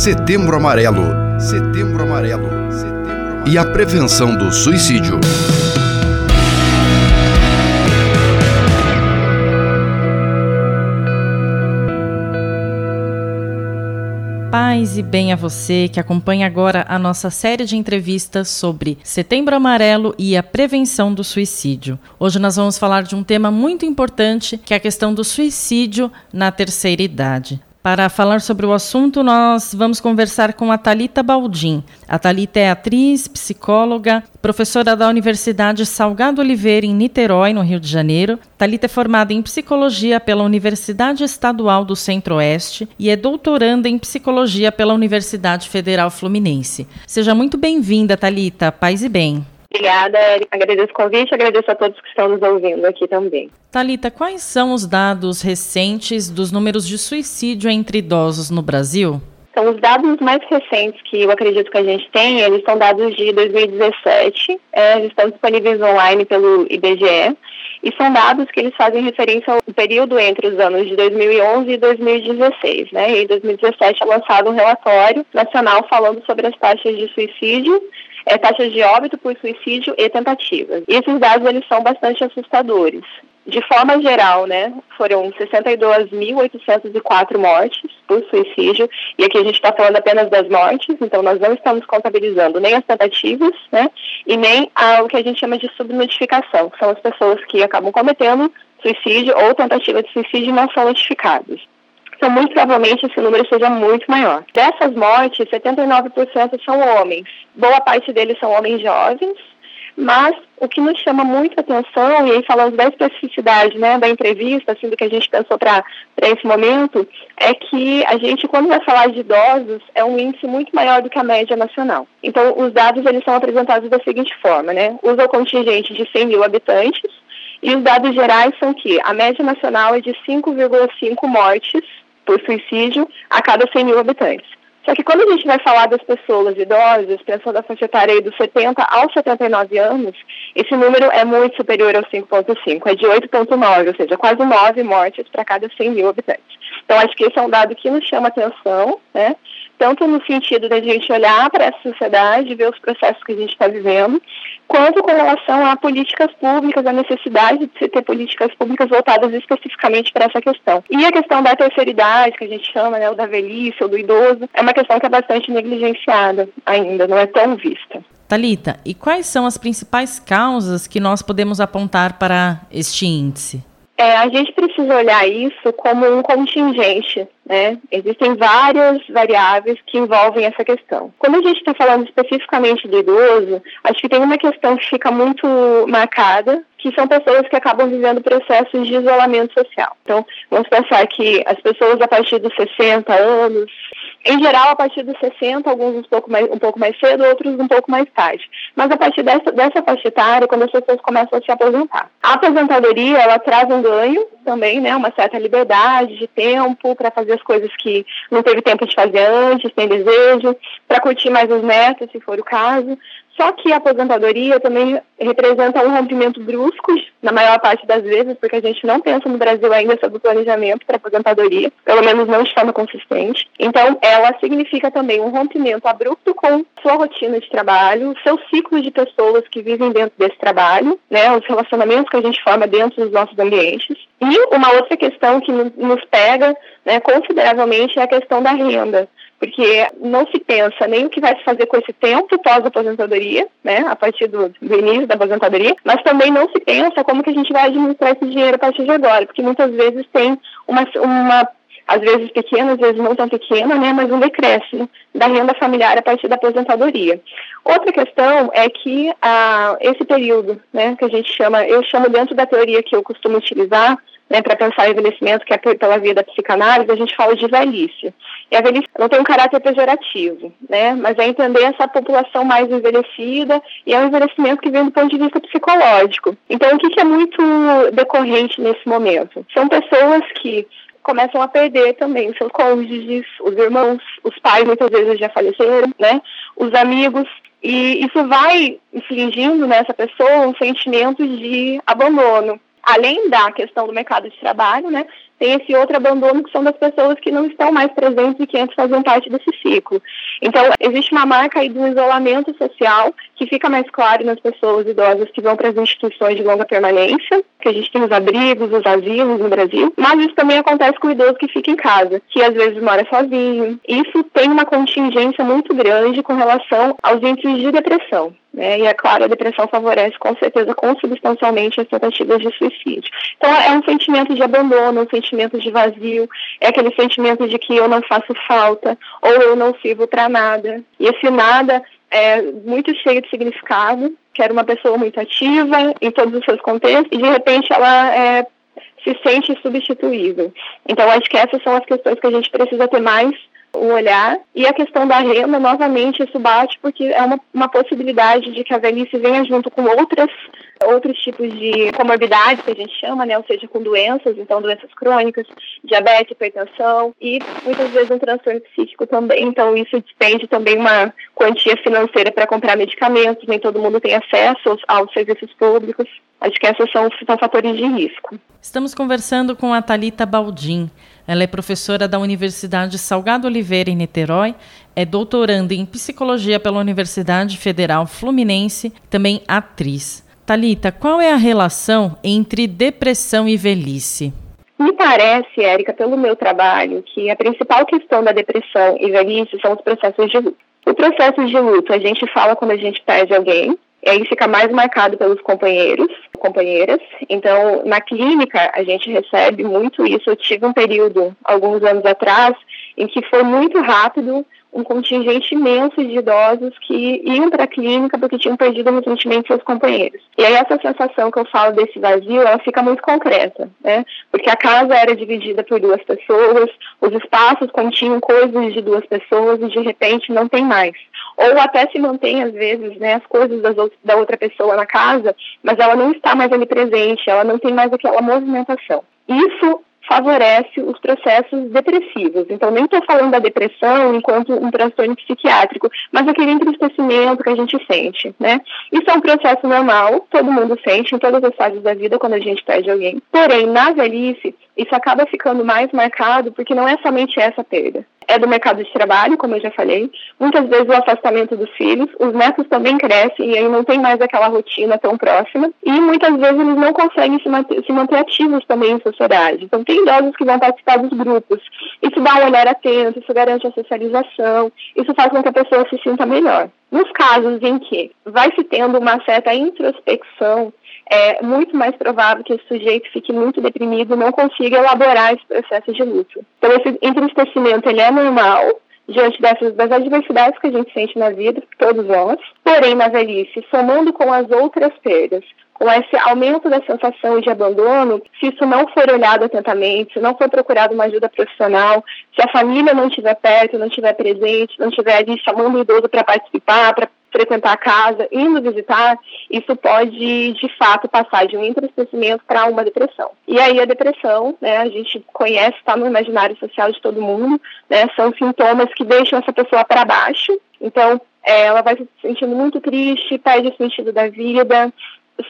Setembro Amarelo. Setembro Amarelo. Setembro Amarelo. E a prevenção do suicídio. Paz e bem a você que acompanha agora a nossa série de entrevistas sobre Setembro Amarelo e a prevenção do suicídio. Hoje nós vamos falar de um tema muito importante, que é a questão do suicídio na terceira idade. Para falar sobre o assunto, nós vamos conversar com a Talita Baldim. A Talita é atriz, psicóloga, professora da Universidade Salgado Oliveira em Niterói, no Rio de Janeiro. Talita é formada em psicologia pela Universidade Estadual do Centro-Oeste e é doutoranda em psicologia pela Universidade Federal Fluminense. Seja muito bem-vinda, Talita. Paz e bem. Obrigada, agradeço o convite, agradeço a todos que estão nos ouvindo aqui também. Talita, quais são os dados recentes dos números de suicídio entre idosos no Brasil? São os dados mais recentes que eu acredito que a gente tem, eles são dados de 2017, é, eles estão disponíveis online pelo IBGE, e são dados que eles fazem referência ao período entre os anos de 2011 e 2016. Né? E em 2017 é lançado um relatório nacional falando sobre as taxas de suicídio é, taxas de óbito por suicídio e tentativas. E esses dados eles são bastante assustadores. De forma geral, né, foram 62.804 mortes por suicídio, e aqui a gente está falando apenas das mortes, então nós não estamos contabilizando nem as tentativas, né, e nem o que a gente chama de subnotificação, que são as pessoas que acabam cometendo suicídio ou tentativa de suicídio não são notificadas então muito provavelmente esse número seja muito maior. Dessas mortes, 79% são homens. Boa parte deles são homens jovens, mas o que nos chama muito atenção, e aí falando da especificidade né, da entrevista, assim, do que a gente pensou para esse momento, é que a gente, quando vai falar de idosos, é um índice muito maior do que a média nacional. Então, os dados eles são apresentados da seguinte forma, né? Usa o contingente de 100 mil habitantes, e os dados gerais são que a média nacional é de 5,5 mortes por suicídio a cada 100 mil habitantes. Só que quando a gente vai falar das pessoas idosas, pensando na faixa etária dos 70 aos 79 anos, esse número é muito superior ao 5,5, é de 8,9, ou seja, quase 9 mortes para cada 100 mil habitantes. Então, acho que esse é um dado que nos chama atenção, né? tanto no sentido da gente olhar para essa sociedade, ver os processos que a gente está vivendo, quanto com relação a políticas públicas, a necessidade de se ter políticas públicas voltadas especificamente para essa questão. E a questão da terceira idade, que a gente chama, né, o da velhice ou do idoso, é uma questão que é bastante negligenciada ainda, não é tão vista. Talita, e quais são as principais causas que nós podemos apontar para este índice? É, a gente precisa olhar isso como um contingente, né? Existem várias variáveis que envolvem essa questão. Quando a gente está falando especificamente do idoso, acho que tem uma questão que fica muito marcada, que são pessoas que acabam vivendo processos de isolamento social. Então, vamos pensar que as pessoas a partir dos 60 anos, em geral, a partir dos 60, alguns um pouco mais, um pouco mais cedo, outros um pouco mais tarde. Mas a partir dessa, dessa faixa etária, quando as pessoas começam a se aposentar. A aposentadoria, ela traz um ganho também, né? Uma certa liberdade de tempo para fazer as coisas que não teve tempo de fazer antes, tem desejo, para curtir mais os netos, se for o caso. Só que a aposentadoria também representa um rompimento brusco, na maior parte das vezes, porque a gente não pensa no Brasil ainda sobre o planejamento para aposentadoria, pelo menos não de forma consistente. Então, ela significa também um rompimento abrupto com sua rotina de trabalho, seu ciclo de pessoas que vivem dentro desse trabalho, né, os relacionamentos que a gente forma dentro dos nossos ambientes. E uma outra questão que nos pega né, consideravelmente é a questão da renda porque não se pensa nem o que vai se fazer com esse tempo pós-aposentadoria, né, a partir do, do, início da aposentadoria, mas também não se pensa como que a gente vai administrar esse dinheiro a partir de agora, porque muitas vezes tem uma, uma às vezes pequena, às vezes não tão pequena, né, mas um decréscimo da renda familiar a partir da aposentadoria. Outra questão é que ah, esse período, né, que a gente chama, eu chamo dentro da teoria que eu costumo utilizar, né, para pensar o envelhecimento, que é pela via da psicanálise, a gente fala de velhice. E a velhice não tem um caráter pejorativo, né, mas é entender essa população mais envelhecida e é um envelhecimento que vem do ponto de vista psicológico. Então, o que, que é muito decorrente nesse momento? São pessoas que começam a perder também seus cônjuges, os irmãos, os pais muitas vezes já faleceram, né, os amigos, e isso vai infligindo nessa pessoa um sentimento de abandono. Além da questão do mercado de trabalho, né, tem esse outro abandono que são das pessoas que não estão mais presentes e que antes faziam parte desse ciclo. Então, existe uma marca aí do isolamento social que fica mais claro nas pessoas idosas que vão para as instituições de longa permanência, que a gente tem os abrigos, os asilos no Brasil, mas isso também acontece com o idoso que fica em casa, que às vezes mora sozinho. Isso tem uma contingência muito grande com relação aos índices de depressão. Né? E é claro, a depressão favorece com certeza consubstancialmente as tentativas de suicídio. Então é um sentimento de abandono, um sentimento de vazio, é aquele sentimento de que eu não faço falta ou eu não sirvo para nada. E esse nada é muito cheio de significado, que era uma pessoa muito ativa em todos os seus contextos e de repente ela é, se sente substituível. Então acho que essas são as questões que a gente precisa ter mais o olhar. E a questão da renda, novamente, isso bate porque é uma, uma possibilidade de que a velhice venha junto com outras outros tipos de comorbidades que a gente chama, né, ou seja, com doenças, então doenças crônicas, diabetes, hipertensão e muitas vezes um transtorno psíquico também. Então isso depende também uma quantia financeira para comprar medicamentos, nem todo mundo tem acesso aos, aos serviços públicos. Acho que esses são, são fatores de risco. Estamos conversando com a Talita Baldim. Ela é professora da Universidade Salgado Oliveira em Niterói, é doutoranda em psicologia pela Universidade Federal Fluminense, também atriz. Talita, qual é a relação entre depressão e velhice? Me parece, Érica, pelo meu trabalho, que a principal questão da depressão e velhice são os processos de luto. O processo de luto, a gente fala quando a gente perde alguém, e aí fica mais marcado pelos companheiros, companheiras. Então, na clínica, a gente recebe muito isso. Eu tive um período, alguns anos atrás, em que foi muito rápido um contingente imenso de idosos que iam para a clínica porque tinham perdido recentemente seus companheiros. E aí essa sensação que eu falo desse vazio, ela fica muito concreta, né? Porque a casa era dividida por duas pessoas, os espaços continham coisas de duas pessoas e de repente não tem mais. Ou até se mantém às vezes, né, as coisas das, da outra pessoa na casa, mas ela não está mais ali presente, ela não tem mais aquela movimentação. Isso favorece os processos depressivos. Então, nem estou falando da depressão enquanto um transtorno psiquiátrico, mas aquele entristecimento que a gente sente, né? Isso é um processo normal, todo mundo sente em todas as fases da vida quando a gente perde alguém. Porém, na velhice, isso acaba ficando mais marcado porque não é somente essa perda é do mercado de trabalho, como eu já falei, muitas vezes o afastamento dos filhos, os netos também crescem e aí não tem mais aquela rotina tão próxima, e muitas vezes eles não conseguem se manter, se manter ativos também em sociedade. Então, tem idosos que vão participar dos grupos. Isso dá um olhar atento, isso garante a socialização, isso faz com que a pessoa se sinta melhor. Nos casos em que vai se tendo uma certa introspecção é muito mais provável que esse sujeito fique muito deprimido e não consiga elaborar esse processo de luto. Então, esse entristecimento ele é normal diante dessas das adversidades que a gente sente na vida, todos nós. Porém, na velhice, somando com as outras perdas, com esse aumento da sensação de abandono, se isso não for olhado atentamente, se não for procurado uma ajuda profissional, se a família não estiver perto, não estiver presente, não estiver ali chamando o idoso para participar, para frequentar a casa, indo visitar, isso pode, de fato, passar de um entristecimento para uma depressão. E aí a depressão, né, a gente conhece, está no imaginário social de todo mundo, né, são sintomas que deixam essa pessoa para baixo, então é, ela vai se sentindo muito triste, perde o sentido da vida,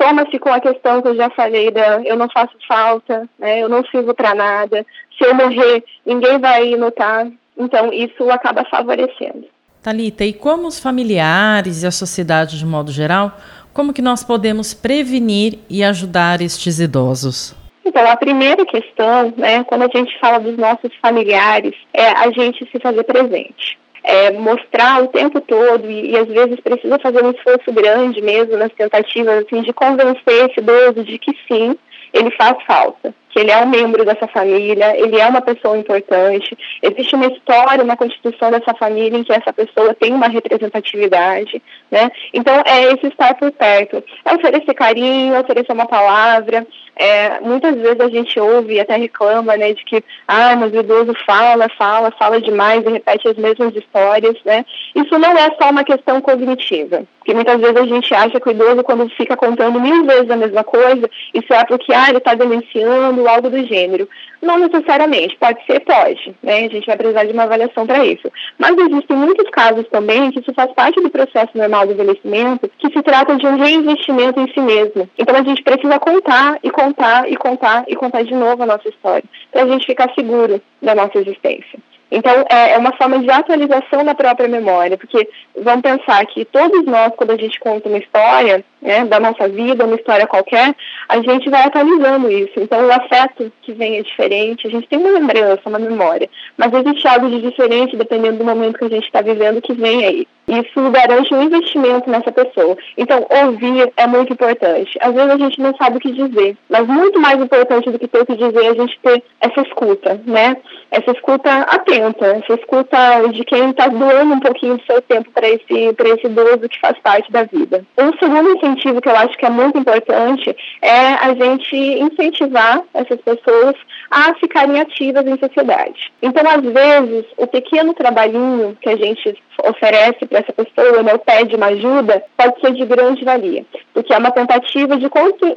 soma-se com a questão que eu já falei da eu não faço falta, né, eu não sirvo para nada, se eu morrer, ninguém vai notar, então isso acaba favorecendo. Talita, e como os familiares e a sociedade de modo geral, como que nós podemos prevenir e ajudar estes idosos? Então, a primeira questão, né, quando a gente fala dos nossos familiares, é a gente se fazer presente. É mostrar o tempo todo e, e, às vezes precisa fazer um esforço grande mesmo nas tentativas assim, de convencer esse idoso de que sim, ele faz falta que ele é um membro dessa família, ele é uma pessoa importante, existe uma história na constituição dessa família em que essa pessoa tem uma representatividade, né? Então, é esse estar por perto, é oferecer carinho, oferecer uma palavra, é, muitas vezes a gente ouve e até reclama, né, de que, ah, mas o idoso fala, fala, fala demais e repete as mesmas histórias, né? Isso não é só uma questão cognitiva, porque muitas vezes a gente acha que o idoso, quando fica contando mil vezes a mesma coisa, isso é porque, ah, ele está denunciando, ou algo do gênero. Não necessariamente, pode ser, pode, né? A gente vai precisar de uma avaliação para isso. Mas existem muitos casos também que isso faz parte do processo normal do envelhecimento, que se trata de um reinvestimento em si mesmo. Então a gente precisa contar e contar e contar e contar de novo a nossa história, para a gente ficar seguro da nossa existência. Então, é, é uma forma de atualização da própria memória, porque vamos pensar que todos nós, quando a gente conta uma história né, da nossa vida, uma história qualquer, a gente vai atualizando isso. Então, o afeto que vem é diferente, a gente tem uma lembrança, uma memória, mas existe algo de diferente dependendo do momento que a gente está vivendo que vem aí. Isso garante um investimento nessa pessoa. Então, ouvir é muito importante. Às vezes a gente não sabe o que dizer, mas muito mais importante do que ter o que dizer é a gente ter essa escuta, né? Essa escuta atenta, essa escuta de quem está doando um pouquinho do seu tempo para esse, esse idoso que faz parte da vida. Um segundo incentivo que eu acho que é muito importante é a gente incentivar essas pessoas a ficarem ativas em sociedade. Então, às vezes, o pequeno trabalhinho que a gente oferece para essa pessoa, né, pede uma ajuda, pode ser de grande valia, porque é uma tentativa de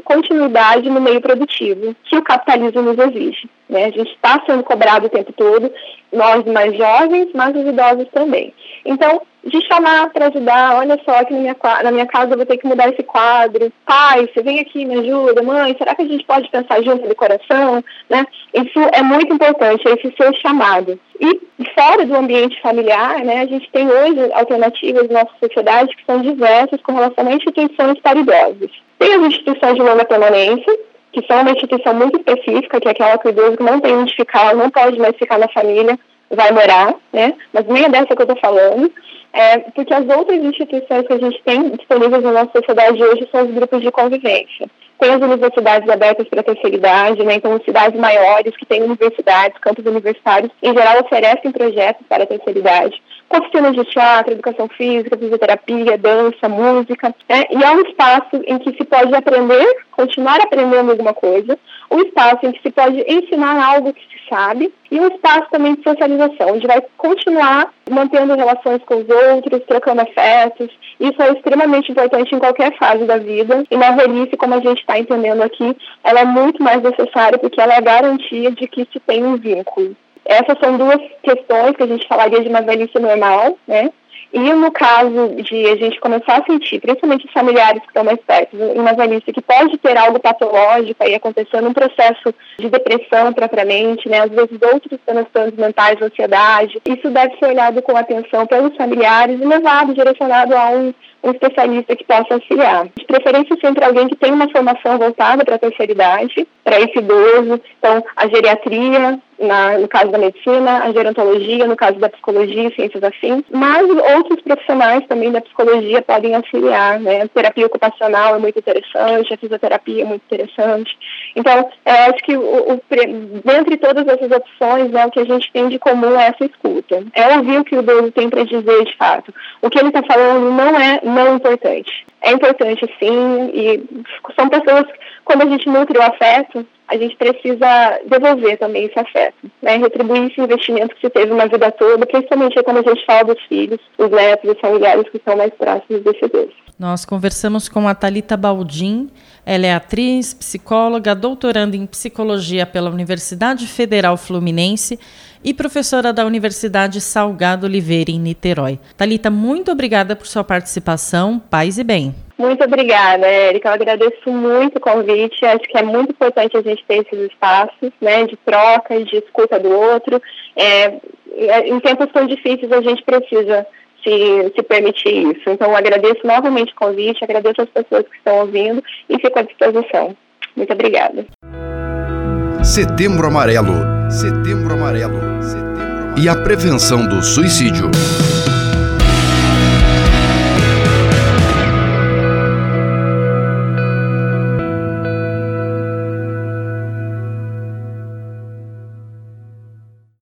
continuidade no meio produtivo que o capitalismo nos exige. Né? A gente está sendo cobrado o tempo todo, nós mais jovens, mas os idosos também. Então, de chamar para ajudar, olha só, aqui na minha, na minha casa eu vou ter que mudar esse quadro. Pai, você vem aqui, me ajuda. Mãe, será que a gente pode pensar junto no coração? Né? Isso é muito importante, esse seu chamado. E fora do ambiente familiar, né, a gente tem hoje alternativas na nossa sociedade que são diversas com relação a instituições para idosos. Tem as instituições de longa permanência, que são uma instituição muito específica, que é aquela que o idoso não tem onde ficar, não pode mais ficar na família, vai morar, né? Mas nem é dessa que eu estou falando. É, porque as outras instituições que a gente tem disponíveis na nossa sociedade hoje são os grupos de convivência. Tem as universidades abertas para a terceira idade, né? então cidades maiores que têm universidades, campos universitários, em geral oferecem projetos para a terceira idade com oficinas de teatro, educação física, fisioterapia, dança, música. Né? E é um espaço em que se pode aprender, continuar aprendendo alguma coisa, um espaço em que se pode ensinar algo que se sabe e um espaço também de socialização, onde vai continuar mantendo relações com os outros, trocando afetos. Isso é extremamente importante em qualquer fase da vida. E na velhice, como a gente está entendendo aqui, ela é muito mais necessária porque ela é a garantia de que se tem um vínculo. Essas são duas questões que a gente falaria de uma velhice normal, né? E no caso de a gente começar a sentir, principalmente os familiares que estão mais perto, uma velhice que pode ter algo patológico aí acontecendo, um processo de depressão propriamente, né? Às vezes outros transtornos mentais, ansiedade. Isso deve ser olhado com atenção pelos familiares e levado, direcionado a um um especialista que possa auxiliar. De preferência sempre alguém que tenha uma formação voltada para a terceira idade, para esse idoso. Então, a geriatria, na, no caso da medicina, a gerontologia, no caso da psicologia, ciências afins, mas outros profissionais também da psicologia podem auxiliar, né? A terapia ocupacional é muito interessante, a fisioterapia é muito interessante. Então, eu acho que o, o, dentre todas essas opções, né, o que a gente tem de comum é essa escuta. É ouvir o que o idoso tem para dizer de fato. O que ele está falando não é não importante. É importante sim, e são pessoas, quando a gente nutre o afeto, a gente precisa devolver também esse afeto, né? retribuir esse investimento que se teve uma vida toda, principalmente quando a gente fala dos filhos, os netos, os familiares que estão mais próximos desse Deus. Nós conversamos com a Talita Baldim, ela é atriz, psicóloga, doutoranda em psicologia pela Universidade Federal Fluminense e professora da Universidade Salgado Oliveira em Niterói. Talita, muito obrigada por sua participação. Paz e bem. Muito obrigada, Érica. Eu agradeço muito o convite. Acho que é muito importante a gente ter esses espaços né, de troca, de escuta do outro. É, é, em tempos tão difíceis, a gente precisa se, se permitir isso. Então, agradeço novamente o convite, agradeço as pessoas que estão ouvindo e fico à disposição. Muito obrigada. Setembro Amarelo. Setembro Amarelo. Setembro Amarelo. E a prevenção do suicídio.